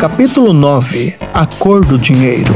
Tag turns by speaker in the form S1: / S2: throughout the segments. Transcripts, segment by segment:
S1: Capítulo 9 A Cor do Dinheiro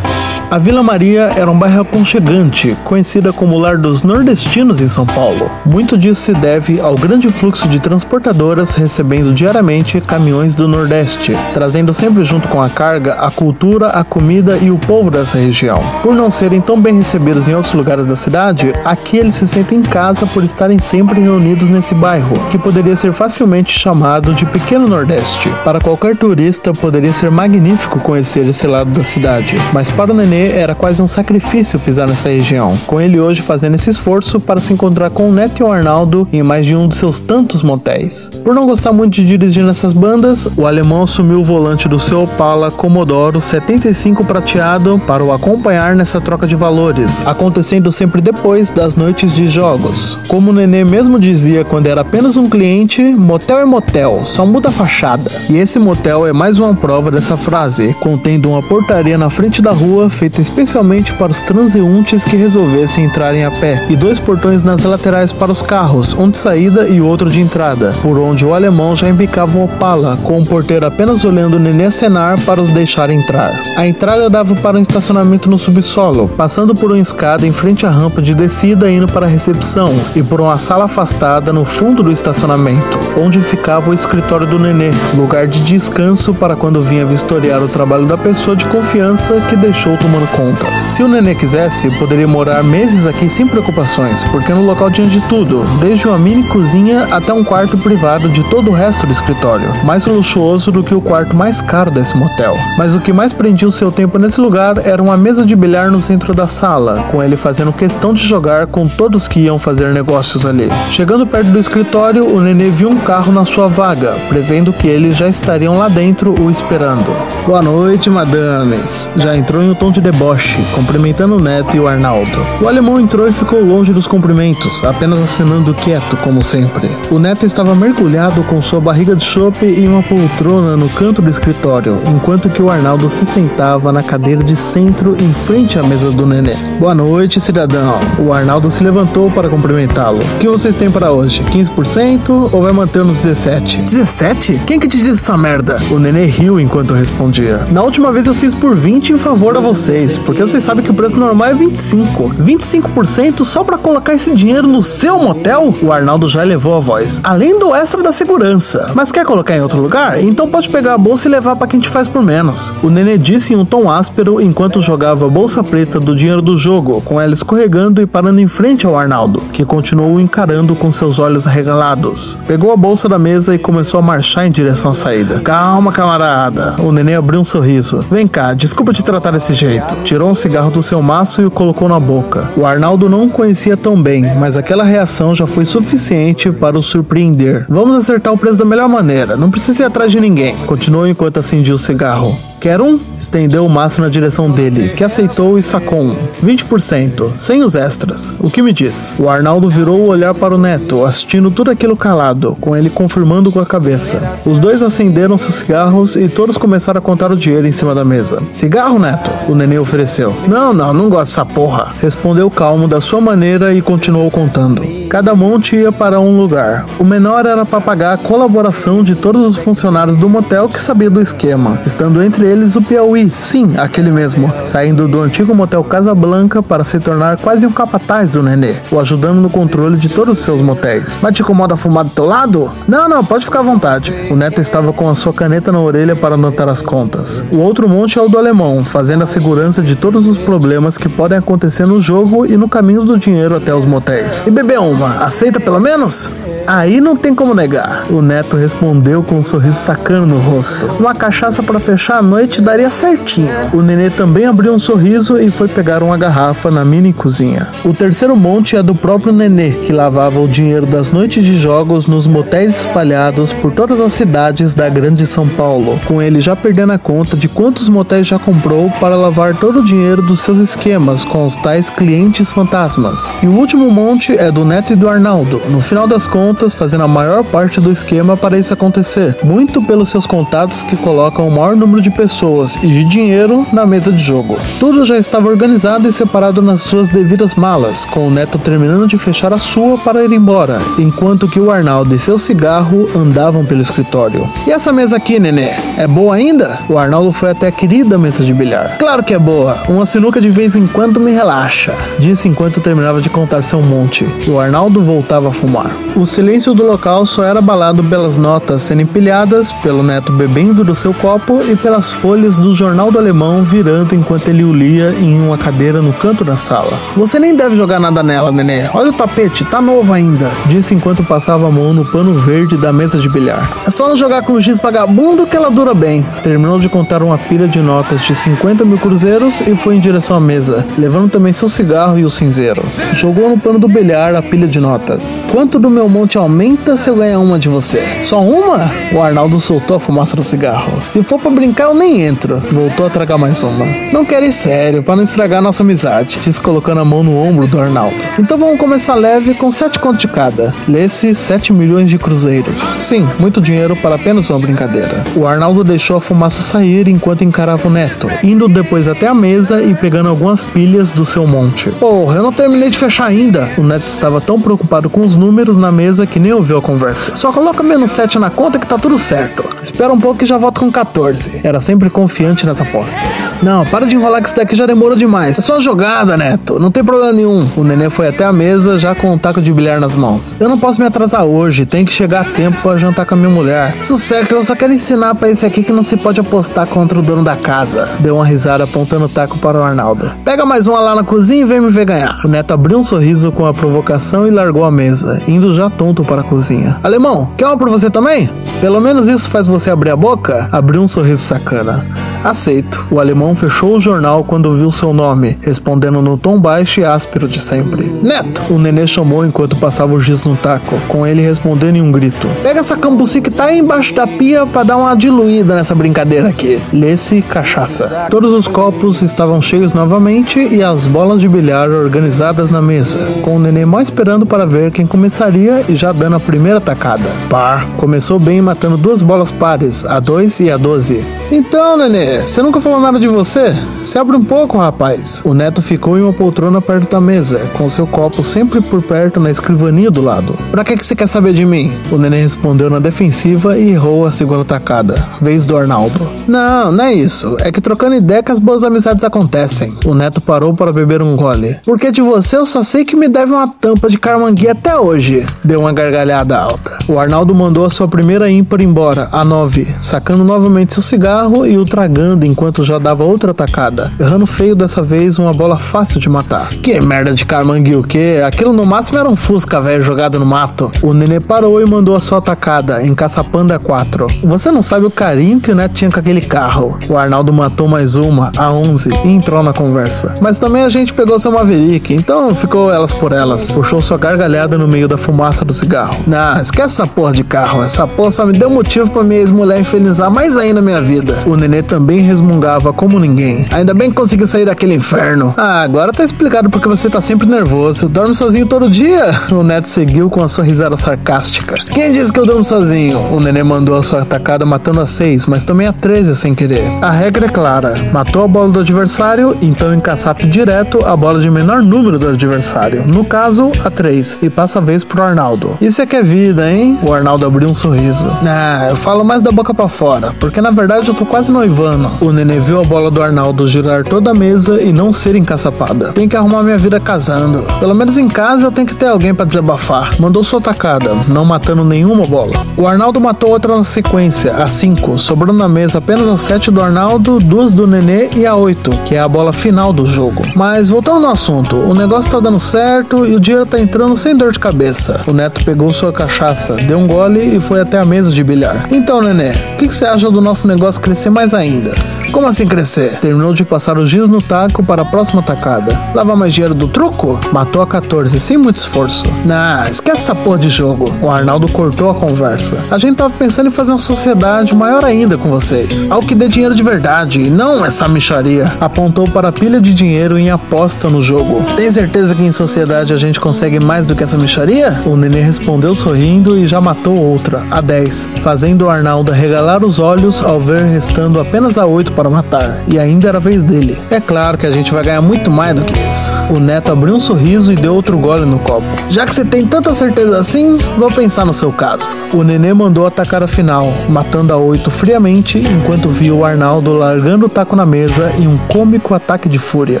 S1: a Vila Maria era um bairro aconchegante, conhecida como lar dos nordestinos em São Paulo. Muito disso se deve ao grande fluxo de transportadoras recebendo diariamente caminhões do Nordeste, trazendo sempre junto com a carga a cultura, a comida e o povo dessa região. Por não serem tão bem recebidos em outros lugares da cidade, aqui eles se sentem em casa por estarem sempre reunidos nesse bairro, que poderia ser facilmente chamado de Pequeno Nordeste. Para qualquer turista, poderia ser magnífico conhecer esse lado da cidade, mas para o era quase um sacrifício pisar nessa região, com ele hoje fazendo esse esforço para se encontrar com o Neto e o Arnaldo em mais de um dos seus tantos motéis. Por não gostar muito de dirigir nessas bandas, o alemão assumiu o volante do seu Opala Commodoro 75 prateado para o acompanhar nessa troca de valores, acontecendo sempre depois das noites de jogos. Como o Nenê mesmo dizia quando era apenas um cliente, motel é motel, só muda a fachada. E esse motel é mais uma prova dessa frase, contendo uma portaria na frente da rua feita feita especialmente para os transeuntes que resolvessem entrarem a pé, e dois portões nas laterais para os carros, um de saída e outro de entrada, por onde o alemão já embicava um Opala, com o porteiro apenas olhando o nenê acenar para os deixar entrar. A entrada dava para um estacionamento no subsolo, passando por uma escada em frente à rampa de descida indo para a recepção, e por uma sala afastada no fundo do estacionamento, onde ficava o escritório do nenê, lugar de descanso para quando vinha vistoriar o trabalho da pessoa de confiança que deixou tomando conta. Se o nenê quisesse, poderia morar meses aqui sem preocupações, porque no local tinha de tudo, desde uma mini cozinha até um quarto privado de todo o resto do escritório, mais luxuoso do que o quarto mais caro desse motel. Mas o que mais prendia o seu tempo nesse lugar era uma mesa de bilhar no centro da sala, com ele fazendo questão de jogar com todos que iam fazer negócios ali. Chegando perto do escritório, o nenê viu um carro na sua vaga, prevendo que eles já estariam lá dentro o esperando. Boa noite, madames. Já entrou em um tom de deboche, cumprimentando o Neto e o Arnaldo. O alemão entrou e ficou longe dos cumprimentos, apenas acenando quieto, como sempre. O Neto estava mergulhado com sua barriga de chope em uma poltrona no canto do escritório, enquanto que o Arnaldo se sentava na cadeira de centro em frente à mesa do nenê. Boa noite, cidadão. O Arnaldo se levantou para cumprimentá-lo. O que vocês têm para hoje? 15% ou vai manter nos 17? 17? Quem que te disse essa merda? O nenê riu enquanto respondia. Na última vez eu fiz por 20 em favor a você vocês, porque vocês sabem que o preço normal é 25. 25% só para colocar esse dinheiro no seu motel? O Arnaldo já elevou a voz. Além do extra da segurança. Mas quer colocar em outro lugar? Então pode pegar a bolsa e levar para quem te faz por menos. O Nenê disse em um tom áspero enquanto jogava a bolsa preta do dinheiro do jogo, com ela escorregando e parando em frente ao Arnaldo, que continuou encarando com seus olhos arregalados. Pegou a bolsa da mesa e começou a marchar em direção à saída. Calma, camarada. O Nenê abriu um sorriso. Vem cá, desculpa te tratar desse jeito jeito. Tirou um cigarro do seu maço e o colocou na boca. O Arnaldo não o conhecia tão bem, mas aquela reação já foi suficiente para o surpreender. Vamos acertar o preço da melhor maneira, não precisa ir atrás de ninguém. Continuou enquanto acendia o cigarro. Quer um? Estendeu o maço na direção dele, que aceitou e sacou um. 20%, sem os extras. O que me diz? O Arnaldo virou o olhar para o neto, assistindo tudo aquilo calado, com ele confirmando com a cabeça. Os dois acenderam seus cigarros e todos começaram a contar o dinheiro em cima da mesa. Cigarro, neto? O neném ofereceu. Não, não, não gosto dessa porra. Respondeu calmo da sua maneira e continuou contando. Cada monte ia para um lugar. O menor era para pagar a colaboração de todos os funcionários do motel que sabia do esquema, estando entre eles o Piauí, sim, aquele mesmo, saindo do antigo motel Casa Blanca para se tornar quase um capataz do Nenê, o ajudando no controle de todos os seus motéis. Mas te incomoda fumar do teu lado? Não, não, pode ficar à vontade. O Neto estava com a sua caneta na orelha para anotar as contas. O outro monte é o do alemão, fazendo a segurança de todos os problemas que podem acontecer no jogo e no caminho do dinheiro até os motéis. E beber uma, aceita pelo menos? Aí não tem como negar. O Neto respondeu com um sorriso sacano no rosto. Uma cachaça para fechar a noite daria certinho. O Nenê também abriu um sorriso e foi pegar uma garrafa na mini cozinha. O terceiro monte é do próprio Nenê, que lavava o dinheiro das noites de jogos nos motéis espalhados por todas as cidades da grande São Paulo, com ele já perdendo a conta de quantos motéis já comprou para lavar todo o dinheiro dos seus esquemas com os tais clientes fantasmas. E o último monte é do Neto e do Arnaldo. No final das contas, fazendo a maior parte do esquema para isso acontecer, muito pelos seus contatos que colocam o maior número de pessoas e de dinheiro na mesa de jogo. Tudo já estava organizado e separado nas suas devidas malas, com o neto terminando de fechar a sua para ir embora, enquanto que o Arnaldo e seu cigarro andavam pelo escritório. E essa mesa aqui, nenê, é boa ainda? O Arnaldo foi até a querida mesa de bilhar. Claro que é boa, uma sinuca de vez em quando me relaxa, disse enquanto terminava de contar seu monte. O Arnaldo voltava a fumar. O silêncio do local só era abalado pelas notas sendo empilhadas, pelo neto bebendo do seu copo e pelas folhas do jornal do alemão virando enquanto ele o lia em uma cadeira no canto da sala. Você nem deve jogar nada nela, nenê. Olha o tapete, tá novo ainda, disse enquanto passava a mão no pano verde da mesa de bilhar. É só não jogar com o giz vagabundo que ela dura bem. Terminou de contar uma pilha de notas de 50 mil cruzeiros e foi em direção à mesa, levando também seu cigarro e o cinzeiro. Jogou no pano do bilhar a pilha de notas. Quanto do meu monte aumenta se eu ganhar uma de você? Só uma? O Arnaldo soltou a fumaça do cigarro. Se for para brincar, eu nem entro. Voltou a tragar mais uma. Não quero ir sério, para não estragar nossa amizade, disse colocando a mão no ombro do Arnaldo. Então vamos começar leve com sete contos de cada. Lê-se 7 milhões de cruzeiros. Sim, muito dinheiro para apenas uma brincadeira. O Arnaldo deixou a fumaça sair enquanto encarava o neto, indo depois até a mesa e pegando algumas pilhas do seu monte. Porra, eu não terminei de fechar ainda. O neto estava tão preocupado com os números na mesa que nem ouviu a conversa. Só coloca menos 7 na conta que tá tudo certo. Espera um pouco que já volto com 14. Era sempre confiante nas apostas. Não, para de enrolar que isso daqui já demorou demais. É só jogada, neto. Não tem problema nenhum. O nenê foi até a mesa já com um taco de bilhar nas mãos. Eu não posso me atrasar hoje. Tem que chegar a tempo para jantar com a minha mulher. Sossega, eu só quero ensinar para esse aqui que não se pode apostar contra o dono da casa. Deu uma risada apontando o taco para o Arnaldo. Pega mais uma lá na cozinha e vem me ver ganhar. O neto abriu um sorriso com a provocação e largou a mesa, indo já tonto para a cozinha. Alemão, quer uma pra você também? Pelo menos isso faz você abrir a boca? Abriu um sorriso sacana. Aceito. O alemão fechou o jornal quando viu seu nome, respondendo no tom baixo e áspero de sempre. Neto! O nenê chamou enquanto passava o giz no taco, com ele respondendo em um grito. Pega essa cambuci que tá aí embaixo da pia para dar uma diluída nessa brincadeira aqui. Lê-se cachaça. Todos os copos estavam cheios novamente e as bolas de bilhar organizadas na mesa, com o nenê mal esperando para ver quem começaria e já dando a primeira tacada. Par. Começou bem matando duas bolas pares, a 2 e a 12. Então, nenê, você nunca falou nada de você? Se abre um pouco, rapaz. O neto ficou em uma poltrona perto da mesa, com seu copo sempre por perto na escrivania do lado. Pra que, que você quer saber de mim? O nenê respondeu na defensiva e errou a segunda tacada. Vez do Arnaldo. Não, não é isso. É que trocando ideia que as boas amizades acontecem. O neto parou para beber um gole. Porque de você eu só sei que me deve uma tampa de carmangui até hoje. Deu uma gargalhada alta. O Arnaldo mandou a sua primeira ímpar embora, a 9, sacando novamente seu cigarro e o tragando enquanto já dava outra tacada, errando feio dessa vez uma bola fácil de matar. Que merda de carmangue o quê? Aquilo no máximo era um fusca velho jogado no mato. O nenê parou e mandou a sua tacada, encaçapando a 4. Você não sabe o carinho que o neto tinha com aquele carro. O Arnaldo matou mais uma, a 11, e entrou na conversa. Mas também a gente pegou seu Maverick, então ficou elas por elas. Puxou sua gargalhada no meio da fumaça do cigarro. Nah, esquece essa porra de carro. Essa porra só me deu motivo pra minha ex-mulher infernizar mais ainda minha vida. O nenê também resmungava como ninguém. Ainda bem que consegui sair daquele inferno. Ah, agora tá explicado porque você tá sempre nervoso. Dorme sozinho todo dia? O neto seguiu com a sua risada sarcástica. Quem disse que eu durmo sozinho? O nenê mandou a sua atacada matando a 6, mas também a 13 sem querer. A regra é clara: matou a bola do adversário, então encaçape direto a bola de menor número do adversário. No caso, a 3, e passa a vez pro Arnaldo. Isso é que é vida, hein? O Arnaldo abriu um sorriso. Ah, eu falo mais da boca para fora, porque na verdade eu tô quase noivando. O nenê viu a bola do Arnaldo girar toda a mesa e não ser encaçapada. Tem que arrumar minha vida casando. Pelo menos em casa eu tenho que ter alguém para desabafar. Mandou sua tacada, não matando nenhuma bola. O Arnaldo matou outra na sequência, a 5, sobrando na mesa apenas a 7 do Arnaldo, duas do Nenê e a 8, que é a bola final do jogo. Mas voltando no assunto, o negócio tá dando certo e o dinheiro tá entrando sem dor de cabeça. O Neto pegou sua cachaça, deu um gole e foi até a mesa de bilhar. Então, Nenê, o que, que você acha do nosso negócio crescer mais ainda? Como assim crescer? Terminou de passar os giz no taco para a próxima tacada. Lava mais dinheiro do truco? Matou a 14 sem muito esforço. Nah, esquece essa porra de jogo. O Arnaldo cortou a conversa. A gente tava pensando em fazer uma sociedade maior ainda com vocês. Algo que dê dinheiro de verdade e não essa micharia. Apontou para a pilha de dinheiro em aposta no jogo. Tem certeza que em sociedade a gente consegue mais do que essa micharia? O Nenê respondeu sorrindo e já matou outra, a 10, fazendo o Arnaldo regalar os olhos ao ver restando apenas a 8 para matar, e ainda era a vez dele. É claro que a gente vai ganhar muito mais do que isso. O Neto abriu um sorriso e deu outro gole no copo. Já que você tem tanta certeza assim, vou pensar no seu caso. O Nenê mandou atacar a final, matando a 8 friamente enquanto viu o Arnaldo largando o taco na mesa em um cômico ataque de fúria.